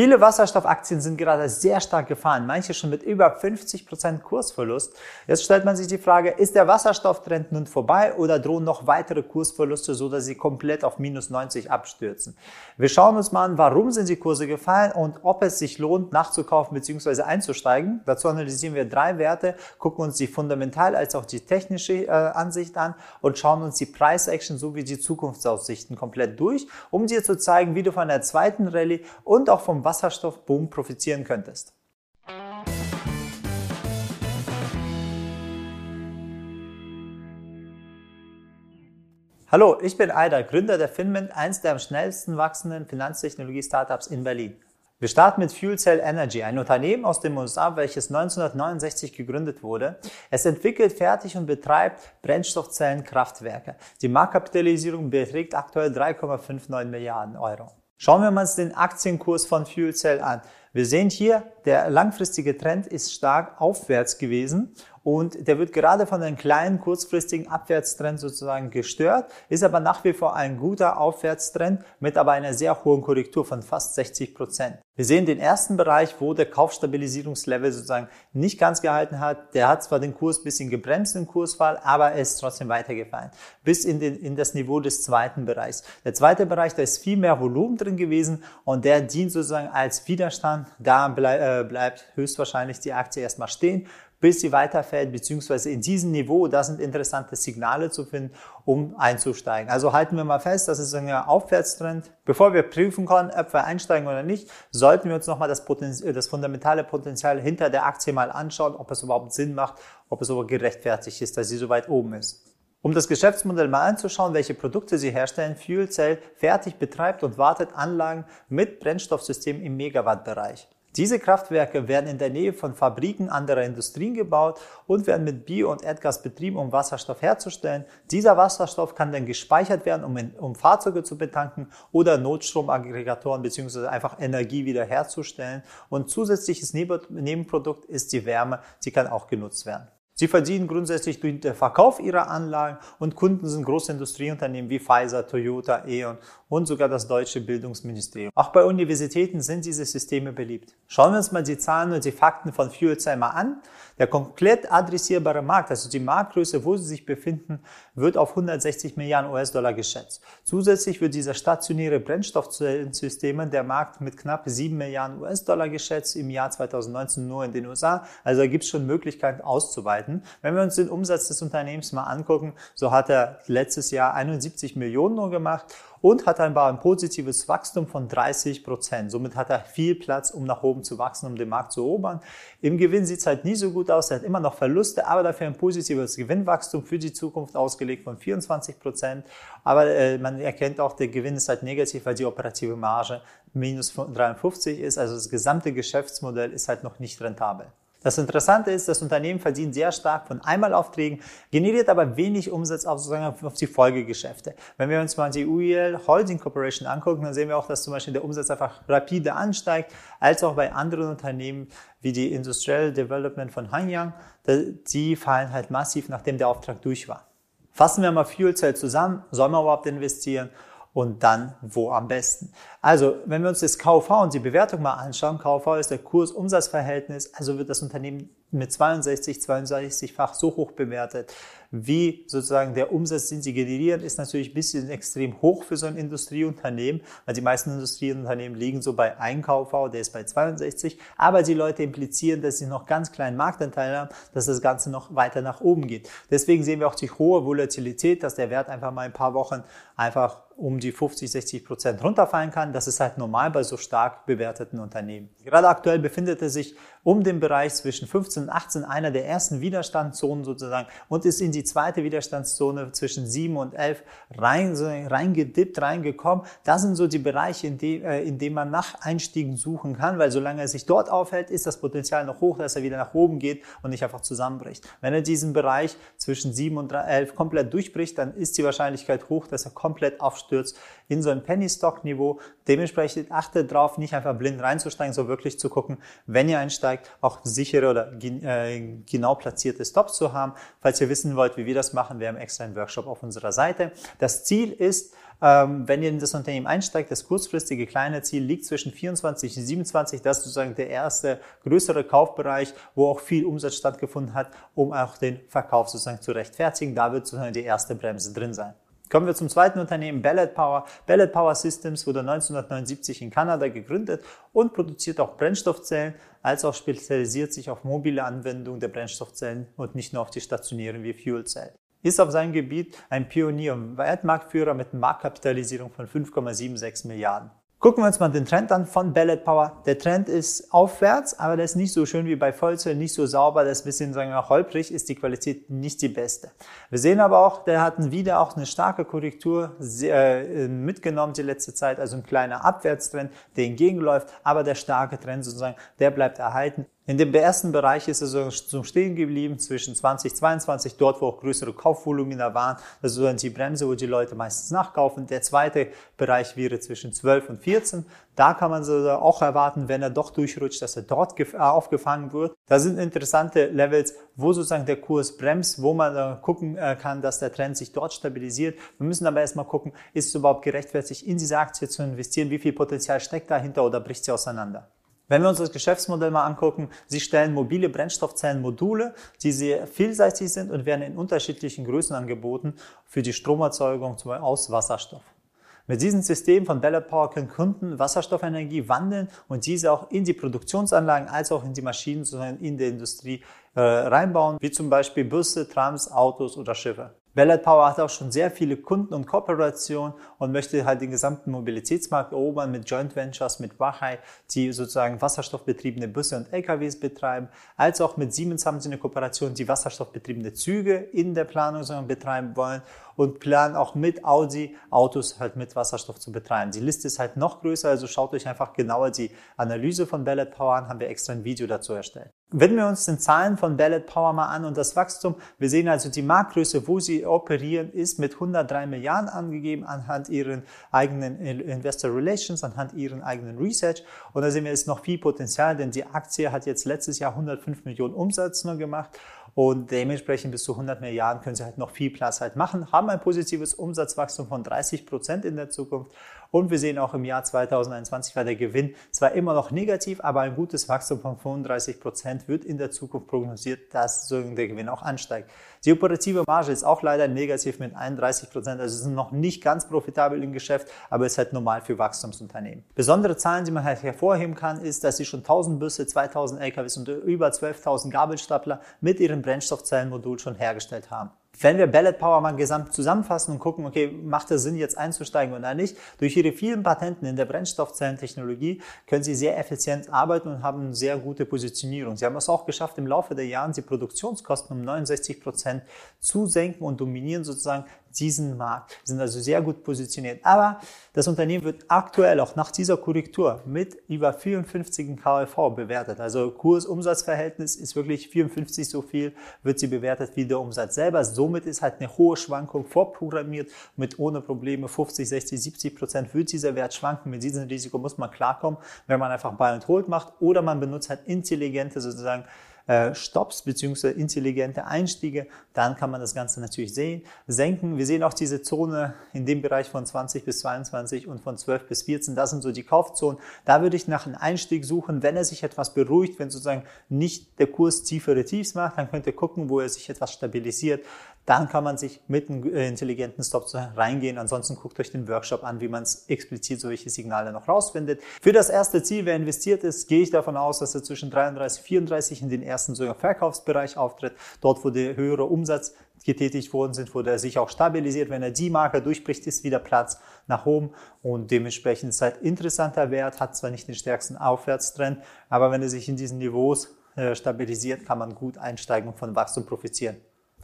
Viele Wasserstoffaktien sind gerade sehr stark gefahren, manche schon mit über 50% Kursverlust. Jetzt stellt man sich die Frage, ist der Wasserstofftrend nun vorbei oder drohen noch weitere Kursverluste, so dass sie komplett auf minus 90 abstürzen? Wir schauen uns mal an, warum sind die Kurse gefallen und ob es sich lohnt, nachzukaufen bzw. einzusteigen. Dazu analysieren wir drei Werte, gucken uns die fundamental als auch die technische äh, Ansicht an und schauen uns die Price Action sowie die Zukunftsaussichten komplett durch, um dir zu zeigen, wie du von der zweiten Rallye und auch vom Wasserstoffboom profitieren könntest. Hallo, ich bin Aida, Gründer der Finment, eins der am schnellsten wachsenden Finanztechnologie-Startups in Berlin. Wir starten mit Fuel Cell Energy, ein Unternehmen aus den USA, welches 1969 gegründet wurde. Es entwickelt, fertig und betreibt Brennstoffzellenkraftwerke. Die Marktkapitalisierung beträgt aktuell 3,59 Milliarden Euro. Schauen wir uns den Aktienkurs von Fuel Cell an. Wir sehen hier, der langfristige Trend ist stark aufwärts gewesen und der wird gerade von einem kleinen kurzfristigen Abwärtstrend sozusagen gestört, ist aber nach wie vor ein guter Aufwärtstrend mit aber einer sehr hohen Korrektur von fast 60 Prozent. Wir sehen den ersten Bereich, wo der Kaufstabilisierungslevel sozusagen nicht ganz gehalten hat. Der hat zwar den Kurs bisschen gebremst im Kursfall, aber er ist trotzdem weitergefallen. Bis in, den, in das Niveau des zweiten Bereichs. Der zweite Bereich, da ist viel mehr Volumen drin gewesen und der dient sozusagen als Widerstand. Da bleib, äh, bleibt höchstwahrscheinlich die Aktie erstmal stehen bis sie weiterfällt, beziehungsweise in diesem Niveau, da sind interessante Signale zu finden, um einzusteigen. Also halten wir mal fest, das ist ein Aufwärtstrend. Bevor wir prüfen können, ob wir einsteigen oder nicht, sollten wir uns nochmal das, Potenzial, das fundamentale Potenzial hinter der Aktie mal anschauen, ob es überhaupt Sinn macht, ob es aber gerechtfertigt ist, dass sie so weit oben ist. Um das Geschäftsmodell mal anzuschauen, welche Produkte sie herstellen, Fuel Cell fertig betreibt und wartet Anlagen mit Brennstoffsystemen im Megawattbereich. Diese Kraftwerke werden in der Nähe von Fabriken anderer Industrien gebaut und werden mit Bio- und Erdgas betrieben, um Wasserstoff herzustellen. Dieser Wasserstoff kann dann gespeichert werden, um, in, um Fahrzeuge zu betanken oder Notstromaggregatoren bzw. einfach Energie wiederherzustellen. Und zusätzliches Nebenprodukt ist die Wärme, sie kann auch genutzt werden. Sie verdienen grundsätzlich durch den Verkauf ihrer Anlagen und Kunden sind große Industrieunternehmen wie Pfizer, Toyota, E.ON und sogar das deutsche Bildungsministerium. Auch bei Universitäten sind diese Systeme beliebt. Schauen wir uns mal die Zahlen und die Fakten von FuelCell mal an. Der komplett adressierbare Markt, also die Marktgröße, wo sie sich befinden, wird auf 160 Milliarden US-Dollar geschätzt. Zusätzlich wird dieser stationäre Brennstoffzellensysteme der Markt mit knapp 7 Milliarden US-Dollar geschätzt im Jahr 2019 nur in den USA. Also da gibt es schon Möglichkeiten auszuweiten. Wenn wir uns den Umsatz des Unternehmens mal angucken, so hat er letztes Jahr 71 Millionen nur gemacht und hat ein, ein positives Wachstum von 30 Prozent. Somit hat er viel Platz, um nach oben zu wachsen, um den Markt zu erobern. Im Gewinn sieht es halt nie so gut aus. Er hat immer noch Verluste, aber dafür ein positives Gewinnwachstum für die Zukunft ausgelegt von 24 Prozent. Aber äh, man erkennt auch, der Gewinn ist halt negativ, weil die operative Marge minus 53 ist. Also das gesamte Geschäftsmodell ist halt noch nicht rentabel. Das Interessante ist, das Unternehmen verdient sehr stark von Einmalaufträgen, generiert aber wenig Umsatz auf, sozusagen auf die Folgegeschäfte. Wenn wir uns mal die UEL Holding Corporation angucken, dann sehen wir auch, dass zum Beispiel der Umsatz einfach rapide ansteigt, als auch bei anderen Unternehmen wie die Industrial Development von Hanyang, die fallen halt massiv, nachdem der Auftrag durch war. Fassen wir mal Fuel Cell zusammen, soll man überhaupt investieren? Und dann wo am besten. Also, wenn wir uns das KV und die Bewertung mal anschauen, KV ist der Kurs-Umsatz-Verhältnis, also wird das Unternehmen mit 62, 62-fach so hoch bewertet, wie sozusagen der Umsatz, den sie generieren, ist natürlich ein bisschen extrem hoch für so ein Industrieunternehmen, weil die meisten Industrieunternehmen liegen so bei 1 KV, der ist bei 62, aber die Leute implizieren, dass sie noch ganz kleinen Marktanteil haben, dass das Ganze noch weiter nach oben geht. Deswegen sehen wir auch die hohe Volatilität, dass der Wert einfach mal ein paar Wochen einfach um die 50, 60 Prozent runterfallen kann. Das ist halt normal bei so stark bewerteten Unternehmen. Gerade aktuell befindet er sich um den Bereich zwischen 15 und 18, einer der ersten Widerstandszonen sozusagen, und ist in die zweite Widerstandszone zwischen 7 und 11 rein, reingedippt, reingekommen. Das sind so die Bereiche, in, die, äh, in denen man nach Einstiegen suchen kann, weil solange er sich dort aufhält, ist das Potenzial noch hoch, dass er wieder nach oben geht und nicht einfach zusammenbricht. Wenn er diesen Bereich zwischen 7 und 11 komplett durchbricht, dann ist die Wahrscheinlichkeit hoch, dass er komplett aufstürzt in so ein Penny-Stock-Niveau. Dementsprechend achtet darauf, nicht einfach blind reinzusteigen, sondern wirklich zu gucken, wenn ihr einsteigt, auch sichere oder äh, genau platzierte Stops zu haben. Falls ihr wissen wollt, wie wir das machen, wir haben extra einen Workshop auf unserer Seite. Das Ziel ist, ähm, wenn ihr in das Unternehmen einsteigt, das kurzfristige kleine Ziel liegt zwischen 24 und 27. Das ist sozusagen der erste größere Kaufbereich, wo auch viel Umsatz stattgefunden hat, um auch den Verkauf sozusagen zu rechtfertigen. Da wird sozusagen die erste Bremse drin sein. Kommen wir zum zweiten Unternehmen, Ballot Power. Ballot Power Systems wurde 1979 in Kanada gegründet und produziert auch Brennstoffzellen, als auch spezialisiert sich auf mobile Anwendungen der Brennstoffzellen und nicht nur auf die stationären wie Fuelzellen. Ist auf seinem Gebiet ein Pionier und Weltmarktführer mit Marktkapitalisierung von 5,76 Milliarden. Gucken wir uns mal den Trend an von Ballot Power. Der Trend ist aufwärts, aber der ist nicht so schön wie bei Vollzell, nicht so sauber, der ist ein bisschen sagen wir, holprig, ist die Qualität nicht die beste. Wir sehen aber auch, der hat wieder auch eine starke Korrektur äh, mitgenommen die letzte Zeit, also ein kleiner Abwärtstrend, der entgegenläuft, aber der starke Trend sozusagen, der bleibt erhalten. In dem ersten Bereich ist es so stehen geblieben zwischen 2022, dort wo auch größere Kaufvolumina waren. Das ist so die Bremse, wo die Leute meistens nachkaufen. Der zweite Bereich wäre zwischen 12 und 14. Da kann man so auch erwarten, wenn er doch durchrutscht, dass er dort äh, aufgefangen wird. Da sind interessante Levels, wo sozusagen der Kurs bremst, wo man gucken äh, kann, dass der Trend sich dort stabilisiert. Wir müssen aber erstmal gucken, ist es überhaupt gerechtfertigt, in diese Aktie zu investieren? Wie viel Potenzial steckt dahinter oder bricht sie auseinander? Wenn wir uns das Geschäftsmodell mal angucken, sie stellen mobile Brennstoffzellenmodule, die sehr vielseitig sind und werden in unterschiedlichen Größen angeboten für die Stromerzeugung aus Wasserstoff. Mit diesem System von Ballot Power können Kunden Wasserstoffenergie wandeln und diese auch in die Produktionsanlagen als auch in die Maschinen in der Industrie äh, reinbauen, wie zum Beispiel Busse, Trams, Autos oder Schiffe. Ballard Power hat auch schon sehr viele Kunden und Kooperationen und möchte halt den gesamten Mobilitätsmarkt erobern mit Joint Ventures, mit Wachai, die sozusagen wasserstoffbetriebene Busse und LKWs betreiben, als auch mit Siemens haben sie eine Kooperation, die wasserstoffbetriebene Züge in der Planung betreiben wollen und planen auch mit Audi Autos halt mit Wasserstoff zu betreiben. Die Liste ist halt noch größer, also schaut euch einfach genauer die Analyse von Ballard Power an, haben wir extra ein Video dazu erstellt. Wenn wir uns den Zahlen von Ballot Power mal an und das Wachstum, wir sehen also die Marktgröße, wo sie operieren, ist mit 103 Milliarden angegeben anhand ihren eigenen Investor Relations, anhand ihren eigenen Research. Und da sehen wir, ist noch viel Potenzial, denn die Aktie hat jetzt letztes Jahr 105 Millionen Umsatz nur gemacht und dementsprechend bis zu 100 Milliarden können sie halt noch viel Platz halt machen, haben ein positives Umsatzwachstum von 30 Prozent in der Zukunft und wir sehen auch im Jahr 2021 war der Gewinn zwar immer noch negativ, aber ein gutes Wachstum von 35 Prozent wird in der Zukunft prognosiert, dass der Gewinn auch ansteigt. Die operative Marge ist auch leider negativ mit 31 Prozent, also sind noch nicht ganz profitabel im Geschäft, aber ist halt normal für Wachstumsunternehmen. Besondere Zahlen, die man halt hervorheben kann, ist, dass sie schon 1000 Busse, 2000 LKWs und über 12.000 Gabelstapler mit ihrem Brennstoffzellenmodul schon hergestellt haben. Wenn wir Ballot Power mal gesamt zusammenfassen und gucken, okay, macht es Sinn, jetzt einzusteigen oder nicht, durch ihre vielen Patenten in der Brennstoffzellentechnologie können sie sehr effizient arbeiten und haben eine sehr gute Positionierung. Sie haben es auch geschafft, im Laufe der Jahre die Produktionskosten um 69 Prozent zu senken und dominieren sozusagen diesen Markt. Wir sind also sehr gut positioniert. Aber das Unternehmen wird aktuell auch nach dieser Korrektur mit über 54 KV bewertet. Also Kurs-Umsatz-Verhältnis ist wirklich 54 so viel, wird sie bewertet wie der Umsatz selber. Somit ist halt eine hohe Schwankung vorprogrammiert mit ohne Probleme 50, 60, 70 Prozent wird dieser Wert schwanken. Mit diesem Risiko muss man klarkommen, wenn man einfach Buy and Hold macht oder man benutzt halt intelligente sozusagen Stops bzw. intelligente Einstiege, dann kann man das Ganze natürlich sehen, senken. Wir sehen auch diese Zone in dem Bereich von 20 bis 22 und von 12 bis 14. Das sind so die Kaufzonen. Da würde ich nach einem Einstieg suchen, wenn er sich etwas beruhigt, wenn sozusagen nicht der Kurs tiefere Tiefs macht, dann könnt ihr gucken, wo er sich etwas stabilisiert dann kann man sich mit einem äh, intelligenten Stop reingehen. Ansonsten guckt euch den Workshop an, wie man explizit solche Signale noch rausfindet. Für das erste Ziel, wer investiert ist, gehe ich davon aus, dass er zwischen 33 und 34 in den ersten sogar Verkaufsbereich auftritt. Dort, wo der höhere Umsatz getätigt worden sind, wo der sich auch stabilisiert. Wenn er die Marke durchbricht, ist wieder Platz nach oben und dementsprechend ist halt interessanter Wert, hat zwar nicht den stärksten Aufwärtstrend, aber wenn er sich in diesen Niveaus äh, stabilisiert, kann man gut einsteigen und von Wachstum profitieren.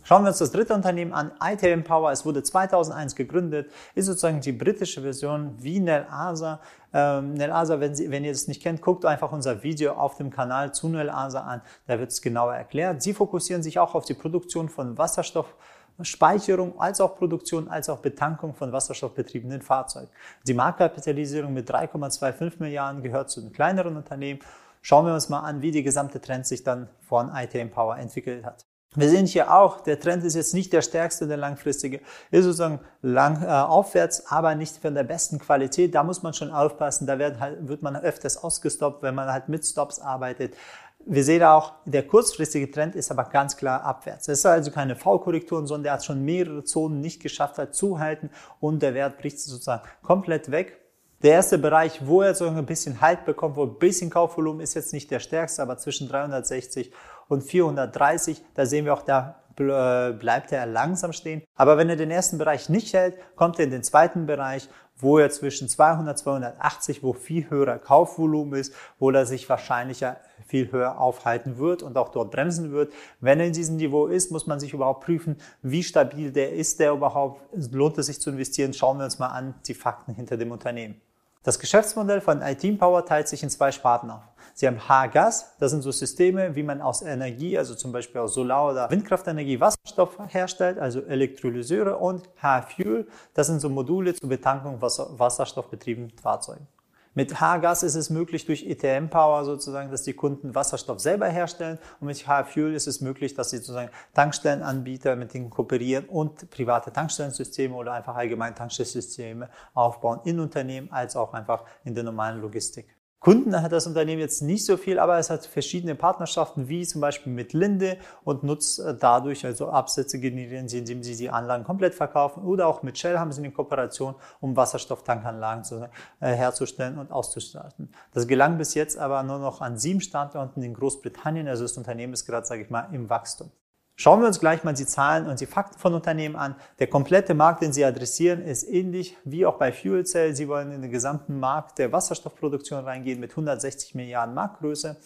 Schauen wir uns das dritte Unternehmen an, ITM Power. Es wurde 2001 gegründet, ist sozusagen die britische Version wie Nel Asa. Ähm, Nel wenn, Sie, wenn ihr das nicht kennt, guckt einfach unser Video auf dem Kanal zu Nel Asa an. Da wird es genauer erklärt. Sie fokussieren sich auch auf die Produktion von Wasserstoff Speicherung als auch Produktion als auch Betankung von wasserstoffbetriebenen Fahrzeugen. Die Marktkapitalisierung mit 3,25 Milliarden gehört zu den kleineren Unternehmen. Schauen wir uns mal an, wie die gesamte Trend sich dann von ITM Power entwickelt hat. Wir sehen hier auch, der Trend ist jetzt nicht der stärkste, der langfristige, ist sozusagen lang äh, aufwärts, aber nicht von der besten Qualität. Da muss man schon aufpassen. Da wird, halt, wird man öfters ausgestoppt, wenn man halt mit Stops arbeitet. Wir sehen auch, der kurzfristige Trend ist aber ganz klar abwärts. Es ist also keine V-Korrektur, sondern der hat schon mehrere Zonen nicht geschafft hat zu halten und der Wert bricht sozusagen komplett weg. Der erste Bereich, wo er so ein bisschen Halt bekommt, wo ein bisschen Kaufvolumen ist jetzt nicht der stärkste, aber zwischen 360 und 430, da sehen wir auch, da bleibt er langsam stehen. Aber wenn er den ersten Bereich nicht hält, kommt er in den zweiten Bereich, wo er zwischen 200 280, wo viel höherer Kaufvolumen ist, wo er sich wahrscheinlich viel höher aufhalten wird und auch dort bremsen wird. Wenn er in diesem Niveau ist, muss man sich überhaupt prüfen, wie stabil der ist, der überhaupt, lohnt es sich zu investieren. Schauen wir uns mal an die Fakten hinter dem Unternehmen. Das Geschäftsmodell von iTeam Power teilt sich in zwei Sparten auf. Sie haben H-Gas, das sind so Systeme, wie man aus Energie, also zum Beispiel aus Solar- oder Windkraftenergie Wasserstoff herstellt, also Elektrolyseure und H-Fuel, das sind so Module zur Betankung wasserstoffbetriebenen Fahrzeugen. Mit H-Gas ist es möglich durch ETM Power sozusagen, dass die Kunden Wasserstoff selber herstellen und mit H-Fuel ist es möglich, dass sie sozusagen Tankstellenanbieter mit denen kooperieren und private Tankstellensysteme oder einfach allgemein Tankstellensysteme aufbauen in Unternehmen als auch einfach in der normalen Logistik. Kunden hat das Unternehmen jetzt nicht so viel, aber es hat verschiedene Partnerschaften, wie zum Beispiel mit Linde und nutzt äh, dadurch also Absätze generieren sie, indem sie die Anlagen komplett verkaufen oder auch mit Shell haben sie eine Kooperation, um Wasserstofftankanlagen zu, äh, herzustellen und auszustatten. Das gelang bis jetzt aber nur noch an sieben Standorten in Großbritannien, also das Unternehmen ist gerade, sage ich mal, im Wachstum. Schauen wir uns gleich mal die Zahlen und die Fakten von Unternehmen an. Der komplette Markt, den sie adressieren, ist ähnlich wie auch bei Fuel Cell. Sie wollen in den gesamten Markt der Wasserstoffproduktion reingehen mit 160 Milliarden Marktgröße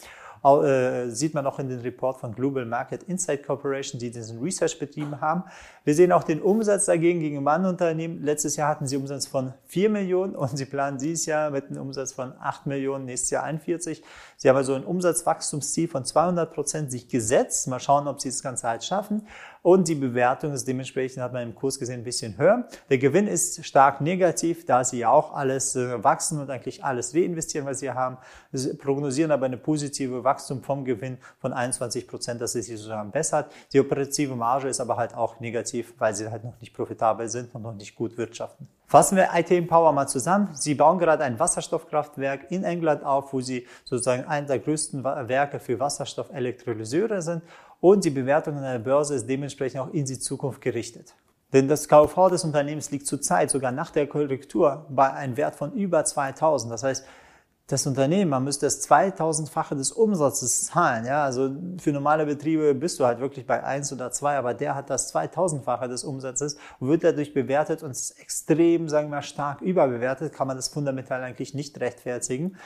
äh, sieht man auch in den Report von Global Market Insight Corporation, die diesen Research betrieben haben. Wir sehen auch den Umsatz dagegen gegen Unternehmen. Letztes Jahr hatten sie Umsatz von 4 Millionen und sie planen dieses Jahr mit einem Umsatz von 8 Millionen, nächstes Jahr 41. Sie haben also ein Umsatzwachstumsziel von 200 Prozent sich gesetzt. Mal schauen, ob sie das Ganze halt schaffen. Und die Bewertung ist dementsprechend, hat man im Kurs gesehen, ein bisschen höher. Der Gewinn ist stark negativ, da sie ja auch alles äh, wachsen und eigentlich alles reinvestieren, was sie haben. Sie prognosieren aber eine positive Wachstum vom Gewinn von 21 Prozent, dass es sich sozusagen bessert. Die operative Marge ist aber halt auch negativ, weil sie halt noch nicht profitabel sind und noch nicht gut wirtschaften. Fassen wir ITM Power mal zusammen. Sie bauen gerade ein Wasserstoffkraftwerk in England auf, wo Sie sozusagen einer der größten Werke für Wasserstoffelektrolyseure sind und die Bewertung an der Börse ist dementsprechend auch in die Zukunft gerichtet. Denn das KV des Unternehmens liegt zurzeit sogar nach der Korrektur bei einem Wert von über 2000. Das heißt, das Unternehmen, man müsste das 2000-fache des Umsatzes zahlen. Ja, also für normale Betriebe bist du halt wirklich bei eins oder zwei, aber der hat das 2000-fache des Umsatzes wird dadurch bewertet und ist extrem, sagen wir mal, stark überbewertet, kann man das fundamental eigentlich nicht rechtfertigen.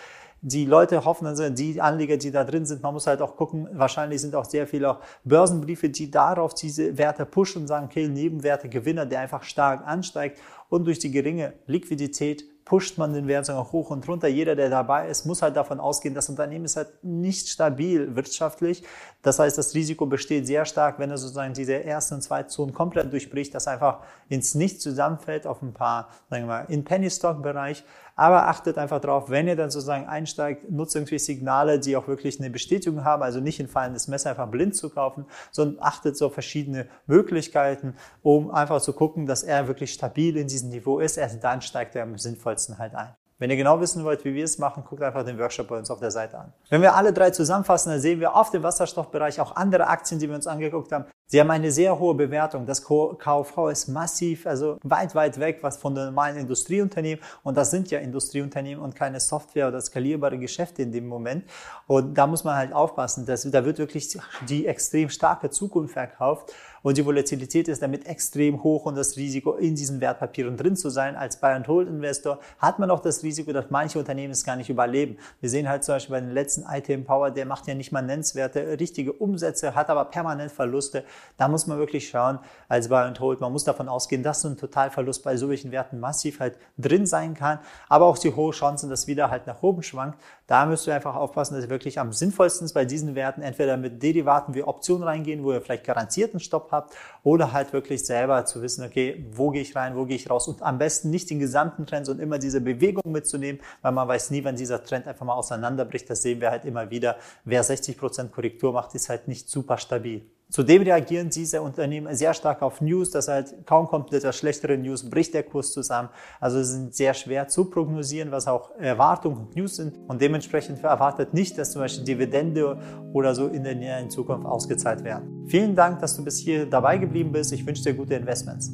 Die Leute hoffen, also die Anleger, die da drin sind, man muss halt auch gucken, wahrscheinlich sind auch sehr viele auch Börsenbriefe, die darauf diese Werte pushen und sagen, okay, Nebenwerte, Gewinner, der einfach stark ansteigt und durch die geringe Liquidität pusht man den Wert sogar hoch und runter. Jeder, der dabei ist, muss halt davon ausgehen, das Unternehmen ist halt nicht stabil wirtschaftlich. Das heißt, das Risiko besteht sehr stark, wenn er sozusagen diese ersten zweiten Zonen komplett durchbricht, dass einfach ins Nichts zusammenfällt auf ein paar, sagen wir mal, in Penny Stock Bereich. Aber achtet einfach drauf, wenn ihr dann sozusagen einsteigt, nutzt irgendwie Signale, die auch wirklich eine Bestätigung haben, also nicht in fallendes Messer einfach blind zu kaufen, sondern achtet so verschiedene Möglichkeiten, um einfach zu gucken, dass er wirklich stabil in diesem Niveau ist. Erst dann steigt er am sinnvollsten halt ein. Wenn ihr genau wissen wollt, wie wir es machen, guckt einfach den Workshop bei uns auf der Seite an. Wenn wir alle drei zusammenfassen, dann sehen wir auf dem Wasserstoffbereich auch andere Aktien, die wir uns angeguckt haben. Sie haben eine sehr hohe Bewertung. Das KV ist massiv, also weit, weit weg was von den normalen Industrieunternehmen. Und das sind ja Industrieunternehmen und keine Software oder skalierbare Geschäfte in dem Moment. Und da muss man halt aufpassen. Dass, da wird wirklich die extrem starke Zukunft verkauft. Und die Volatilität ist damit extrem hoch und das Risiko in diesen Wertpapieren drin zu sein. Als Buy-and-Hold-Investor hat man auch das Risiko, dass manche Unternehmen es gar nicht überleben. Wir sehen halt zum Beispiel bei den letzten ITM Power, der macht ja nicht mal nennenswerte richtige Umsätze, hat aber permanent Verluste. da muss man wirklich schauen, als Buy and Hold, man muss davon ausgehen, dass so ein Totalverlust bei solchen Werten massiv halt drin sein kann, aber auch die hohe Chancen, dass wieder halt nach oben schwankt. Da müsst ihr einfach aufpassen, dass ihr wirklich am sinnvollsten bei diesen Werten entweder mit Derivaten wie Optionen reingehen, wo ihr vielleicht garantierten Stopp habt, oder halt wirklich selber zu wissen, okay, wo gehe ich rein, wo gehe ich raus und am besten nicht den gesamten Trend, sondern immer diese Bewegung mitzunehmen, weil man weiß nie, wann dieser Trend einfach mal auseinanderbricht. Das sehen wir halt immer wieder. Wer 60% Korrektur macht, ist halt nicht super stabil. Zudem reagieren diese Unternehmen sehr stark auf News, das halt kaum kommt etwas schlechtere News, bricht der Kurs zusammen. Also es sind sehr schwer zu prognosieren, was auch Erwartungen und News sind. Und dementsprechend erwartet nicht, dass zum Beispiel Dividende oder so in der näheren Zukunft ausgezahlt werden. Vielen Dank, dass du bis hier dabei geblieben bist. Ich wünsche dir gute Investments.